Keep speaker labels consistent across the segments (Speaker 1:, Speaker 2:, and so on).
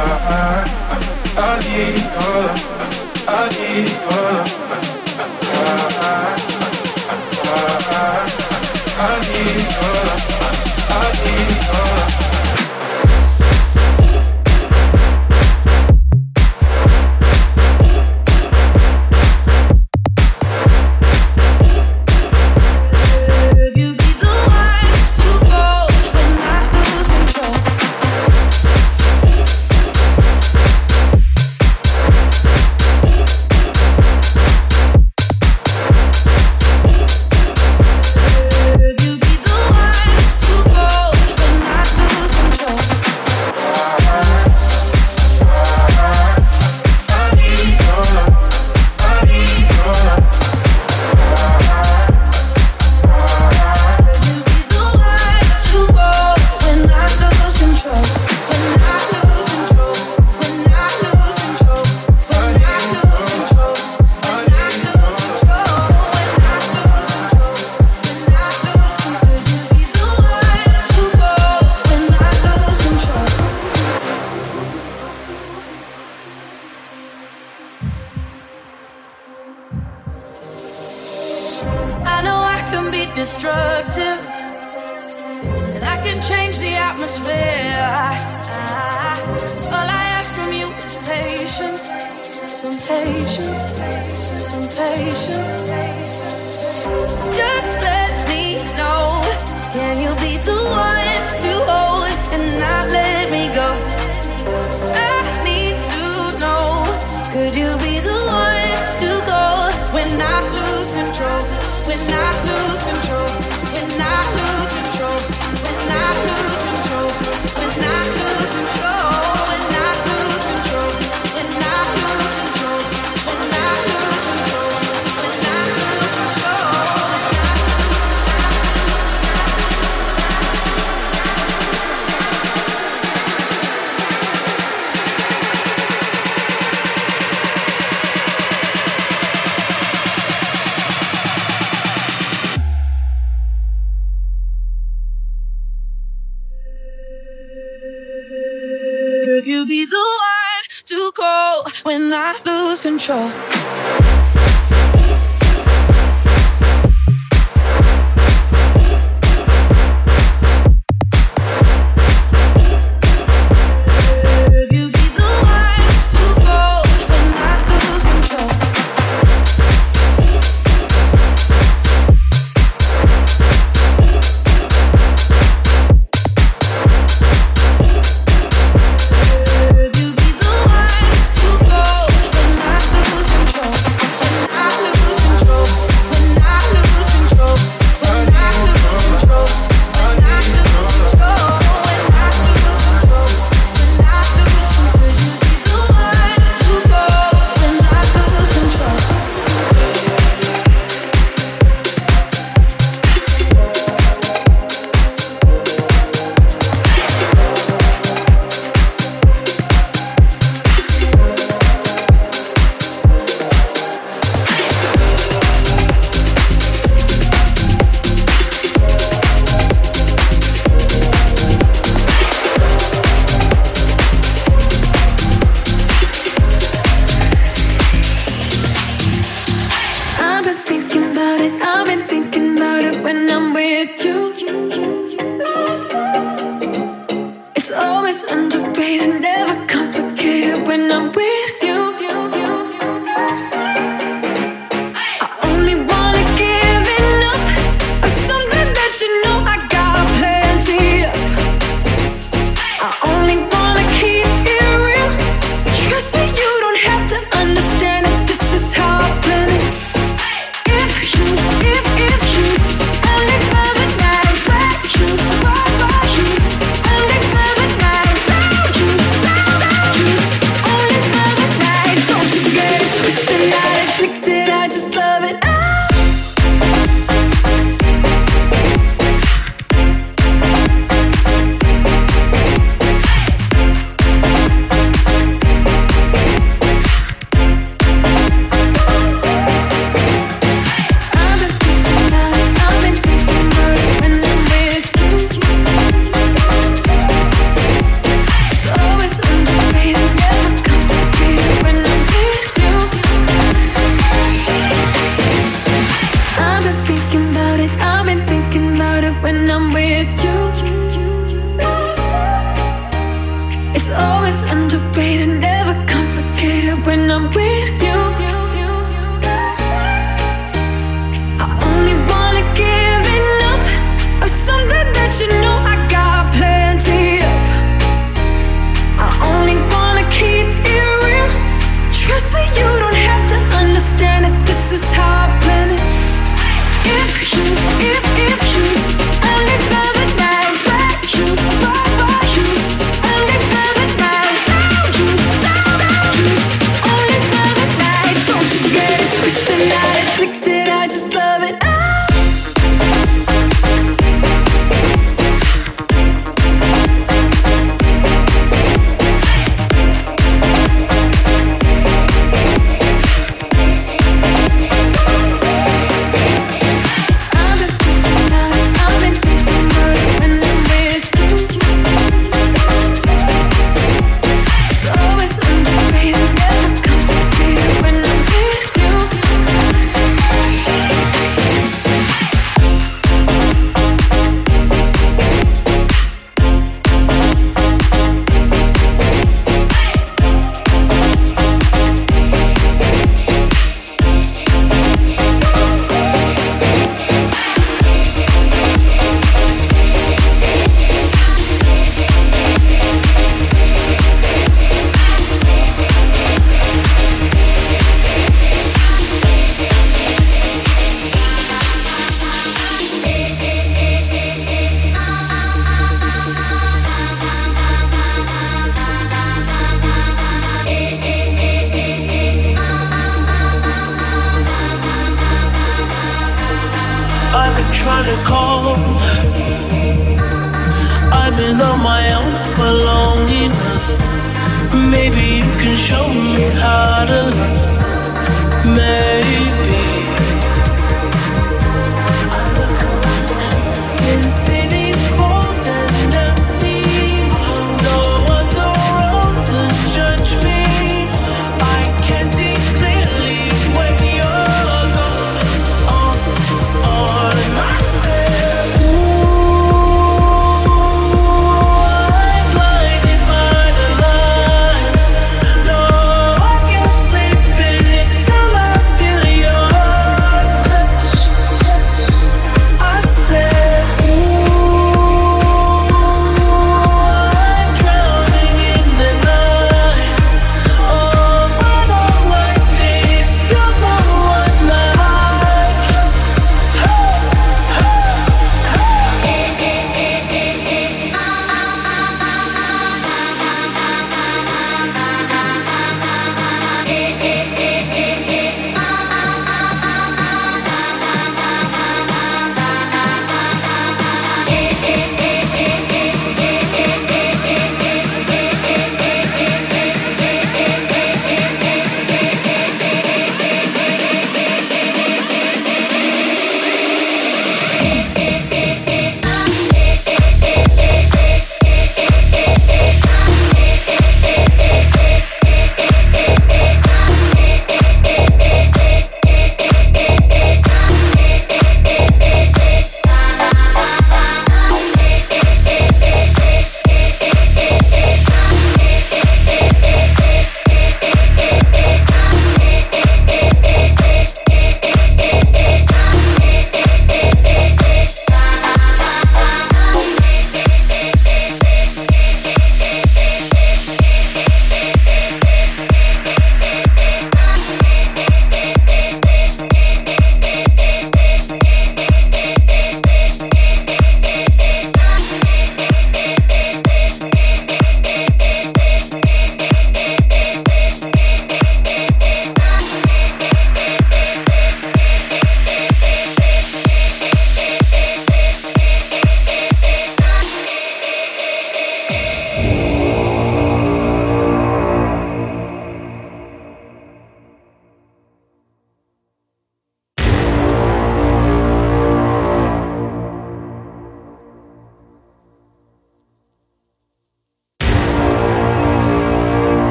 Speaker 1: I, I, I
Speaker 2: need all, I, I need uh, all.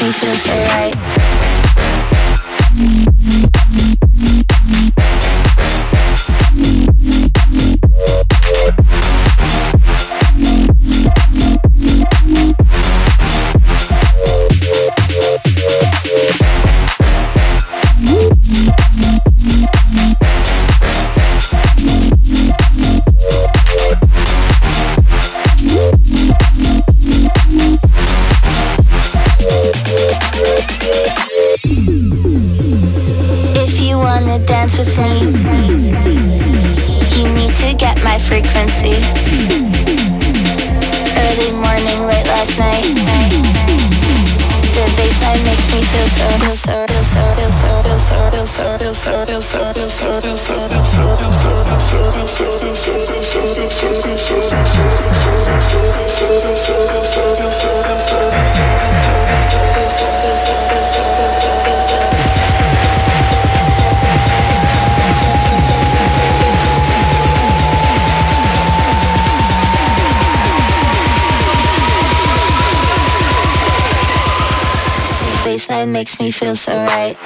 Speaker 3: Make me feel so right. Me feel so right.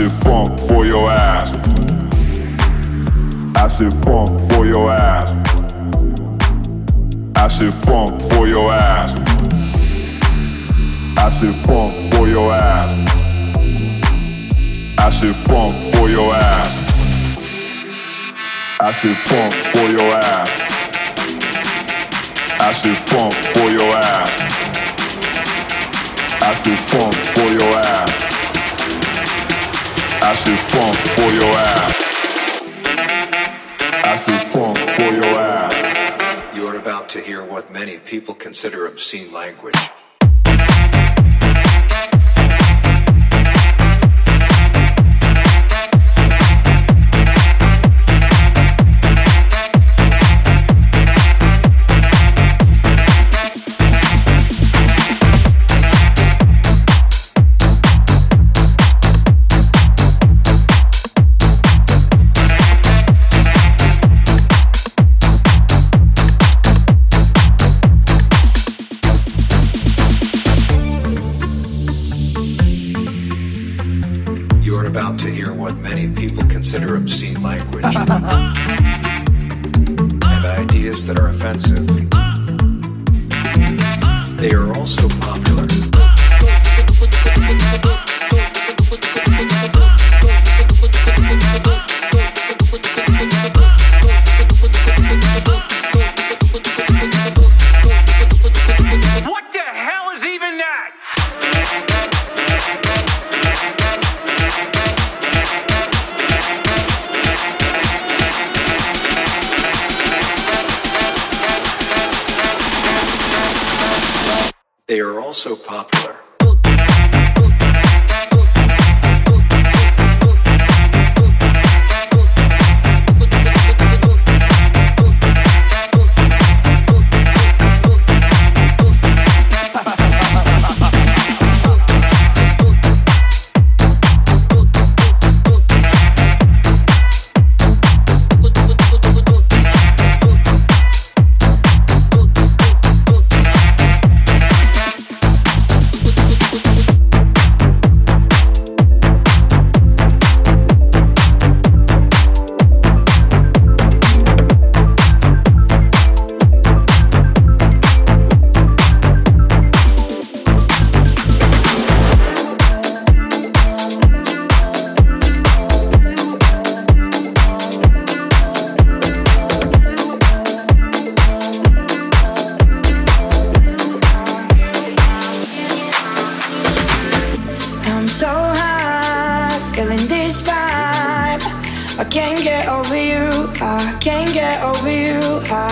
Speaker 4: Acid funk for your ass. Acid funk for your ass. Acid funk for your ass. Acid funk for your ass. Acid funk for your ass. Acid funk for your ass. Acid funk for your ass. Acid funk for your ass.
Speaker 5: To hear what many people consider obscene language.
Speaker 1: I'm so high, feeling this vibe. I can't get over you, I can't get over you. I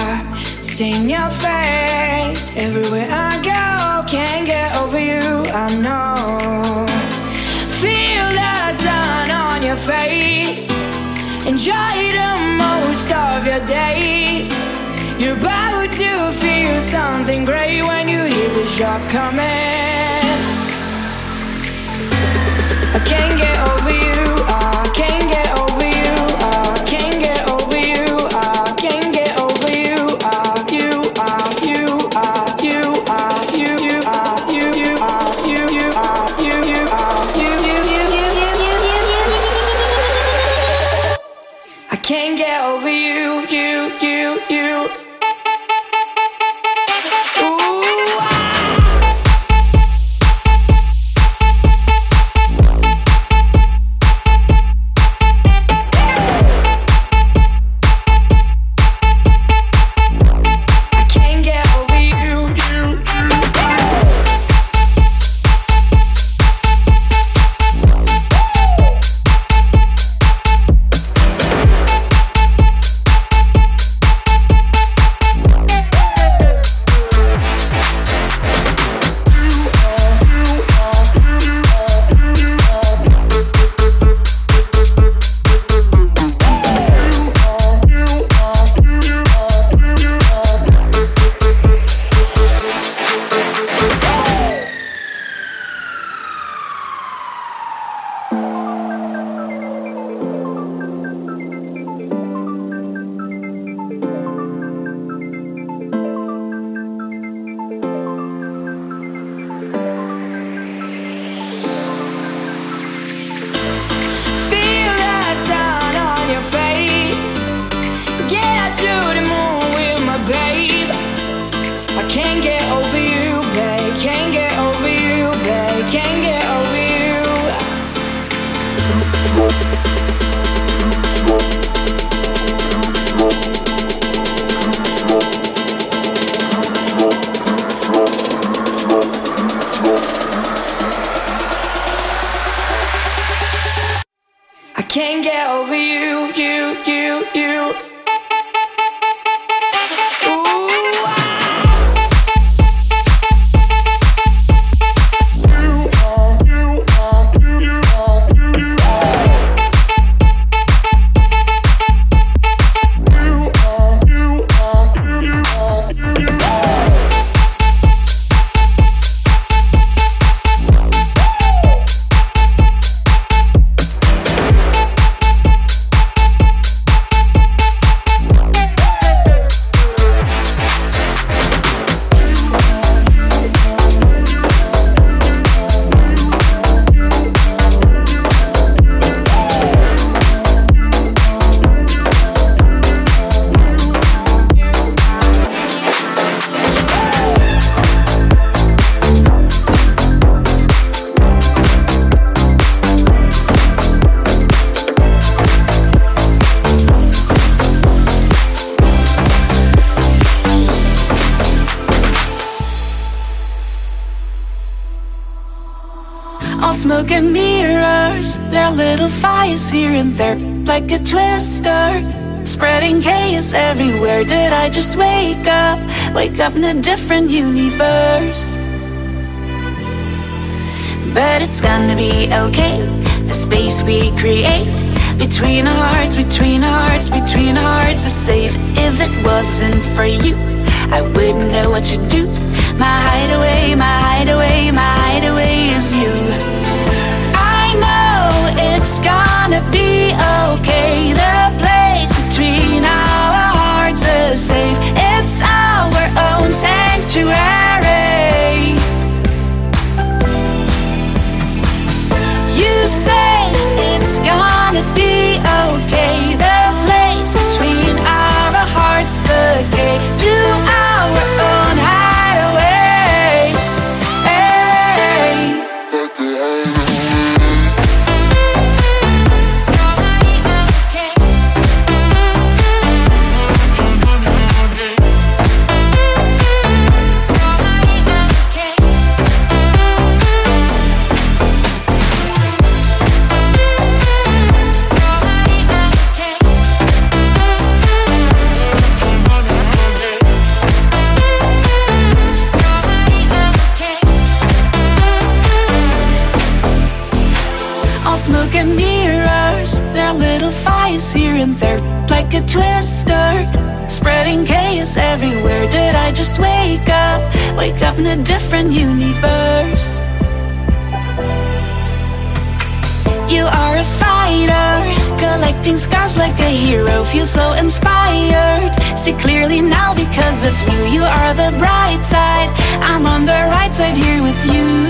Speaker 1: see your face everywhere I go. Can't get over you, I know. Feel the sun on your face. Enjoy the most of your days. You're about to feel something great when you hear the shot coming. Can't get over you. Here and there, like a twister. Spreading chaos everywhere. Did I just wake up? Wake up in a different universe. But it's gonna be okay. The space we create between our hearts, between our hearts, between our hearts is safe. If it wasn't for you, I wouldn't know what to do. My hideaway, my hideaway, my hideaway is you. It's gonna be okay. The place between our hearts is safe. It's our own sanctuary. Everywhere. Did I just wake up? Wake up in a different universe. You are a fighter, collecting scars like a hero. Feel so inspired. See clearly now because of you. You are the bright side. I'm on the right side here with you.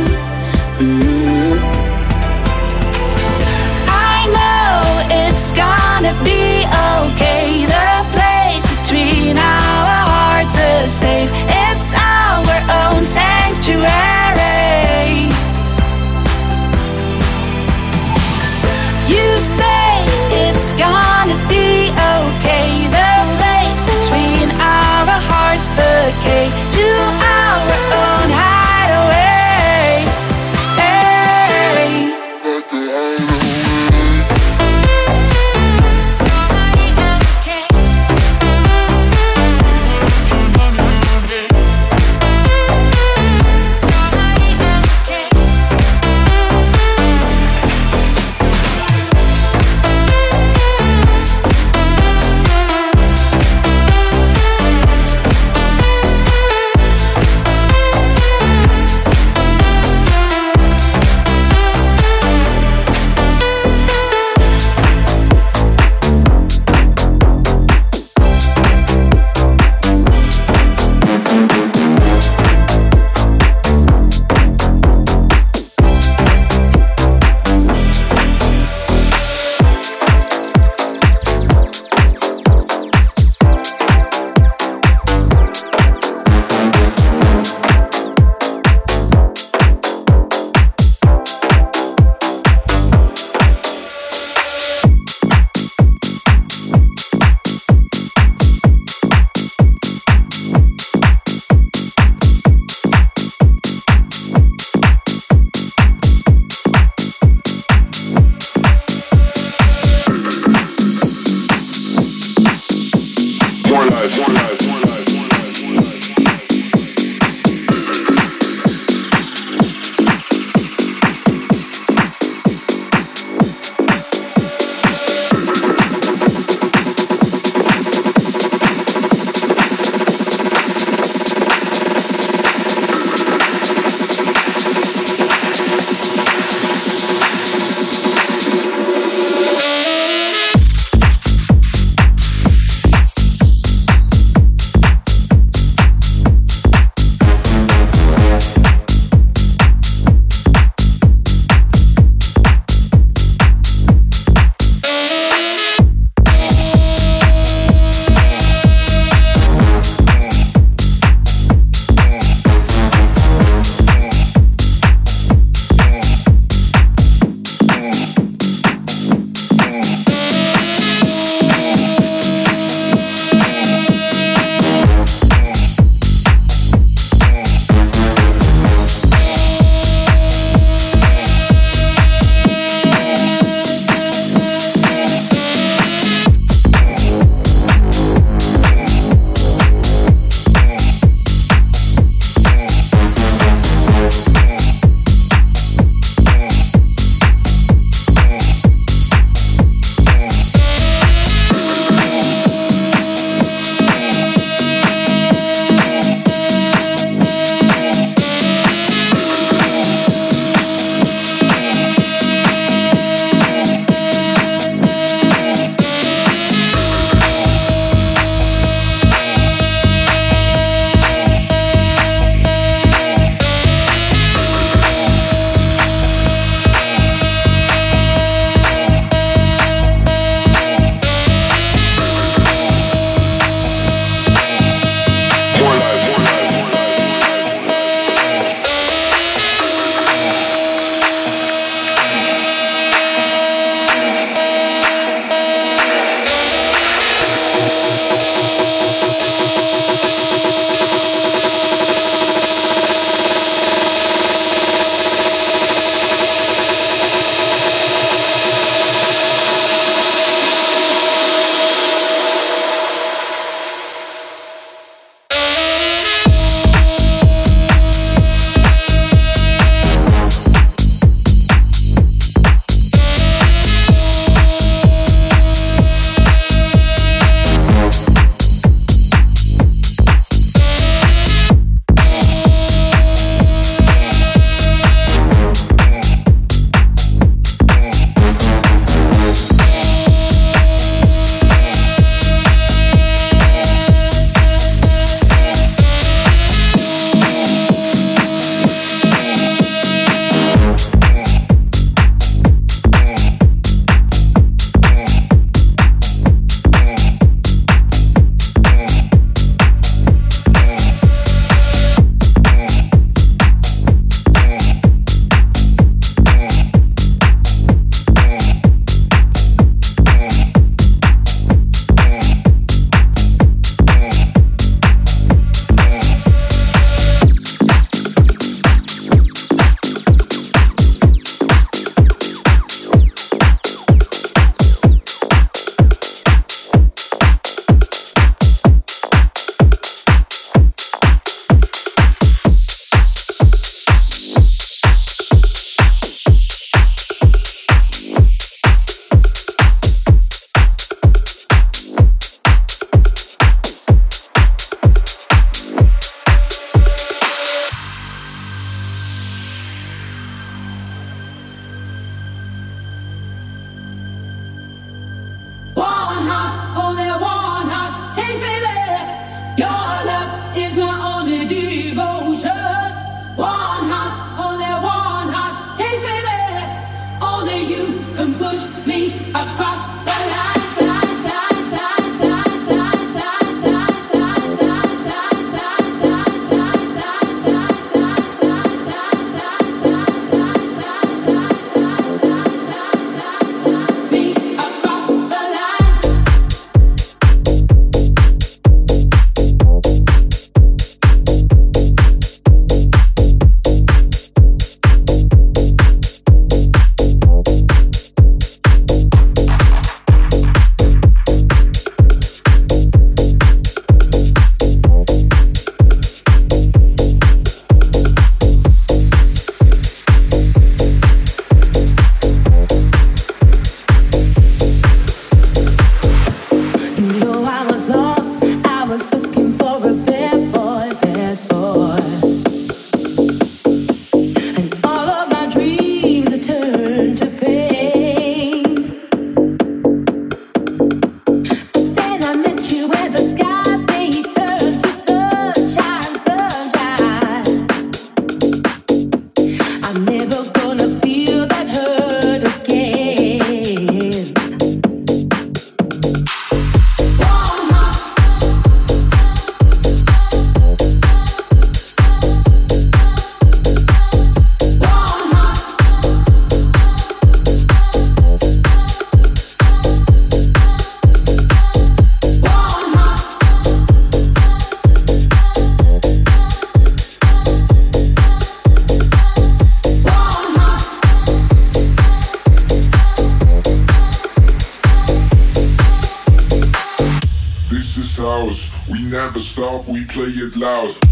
Speaker 6: stop, we play it loud.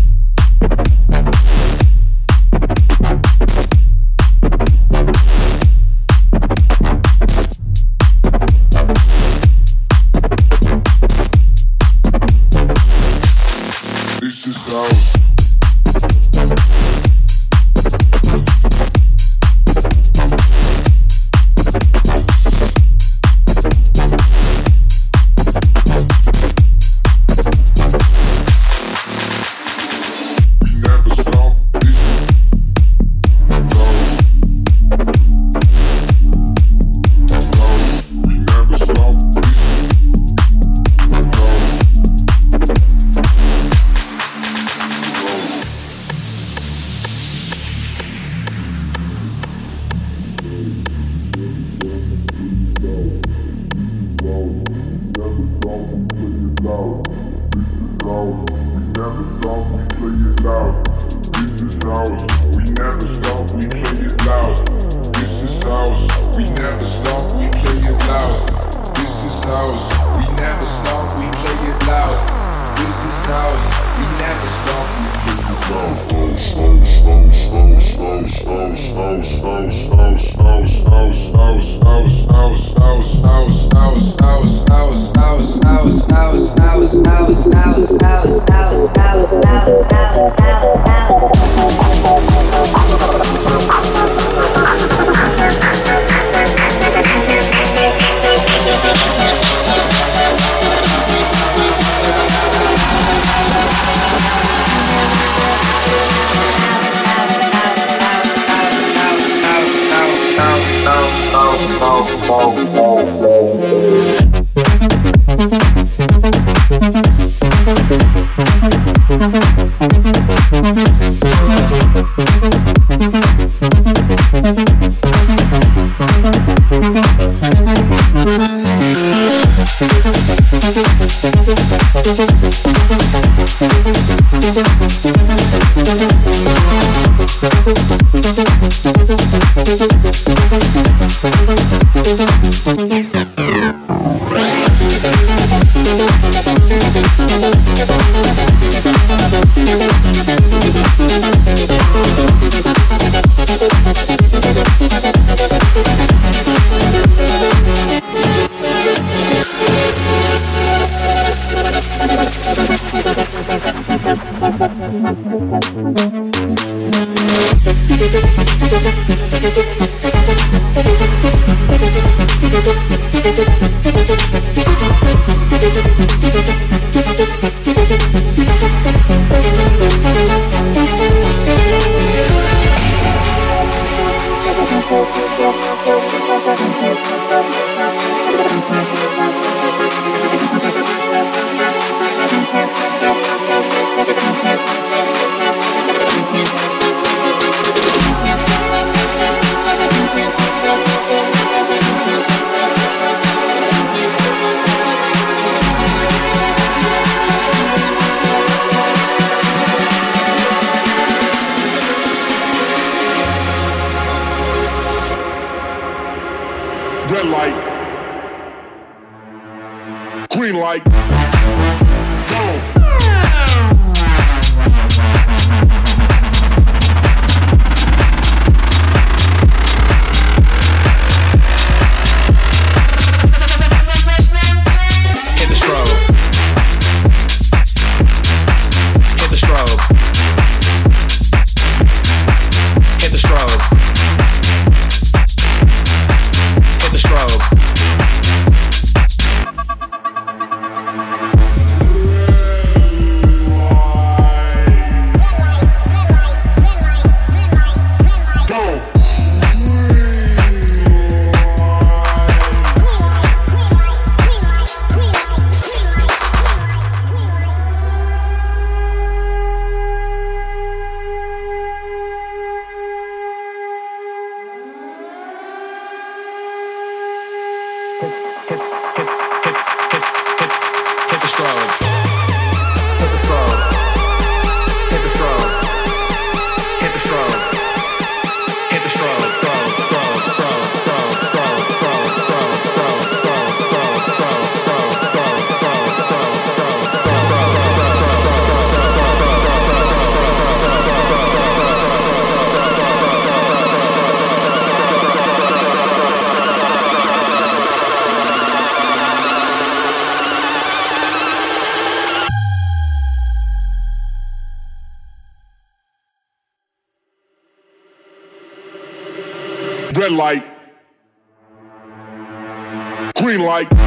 Speaker 6: Thank
Speaker 7: Red light. Green light.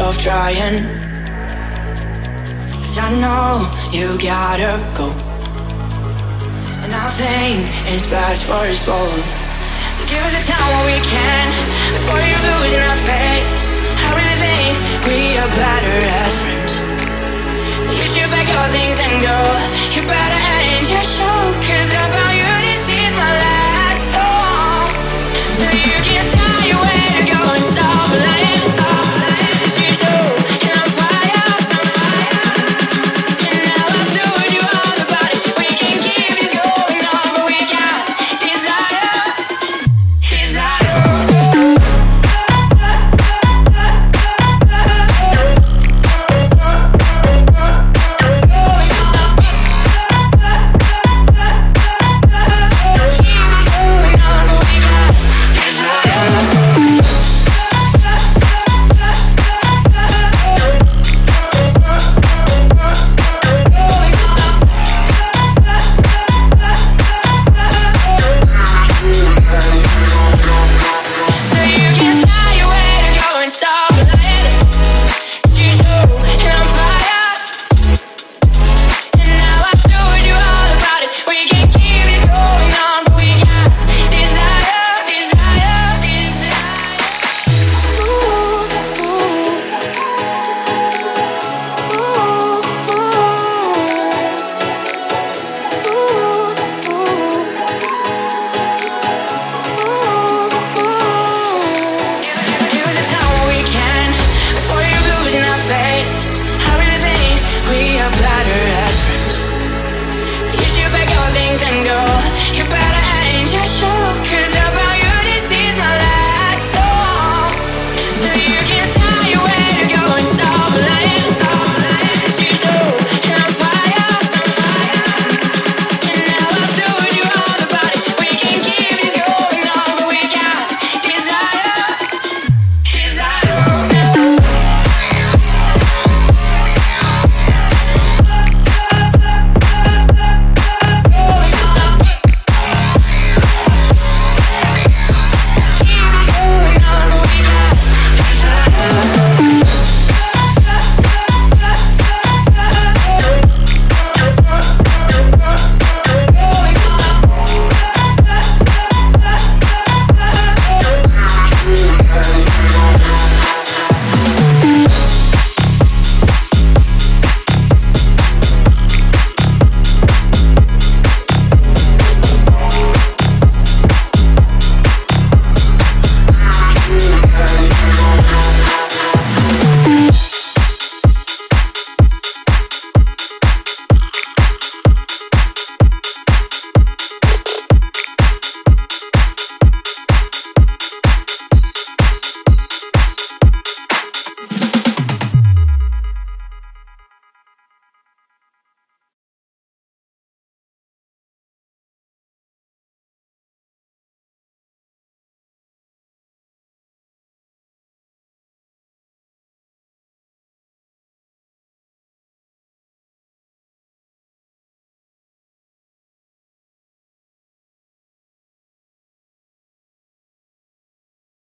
Speaker 1: of trying. Cause I know you gotta go. And I think it's best for us both. So give us a time where we can. Before you lose in our face. I really think we are better as friends. So you should pack your things and go. You better end your show. Cause about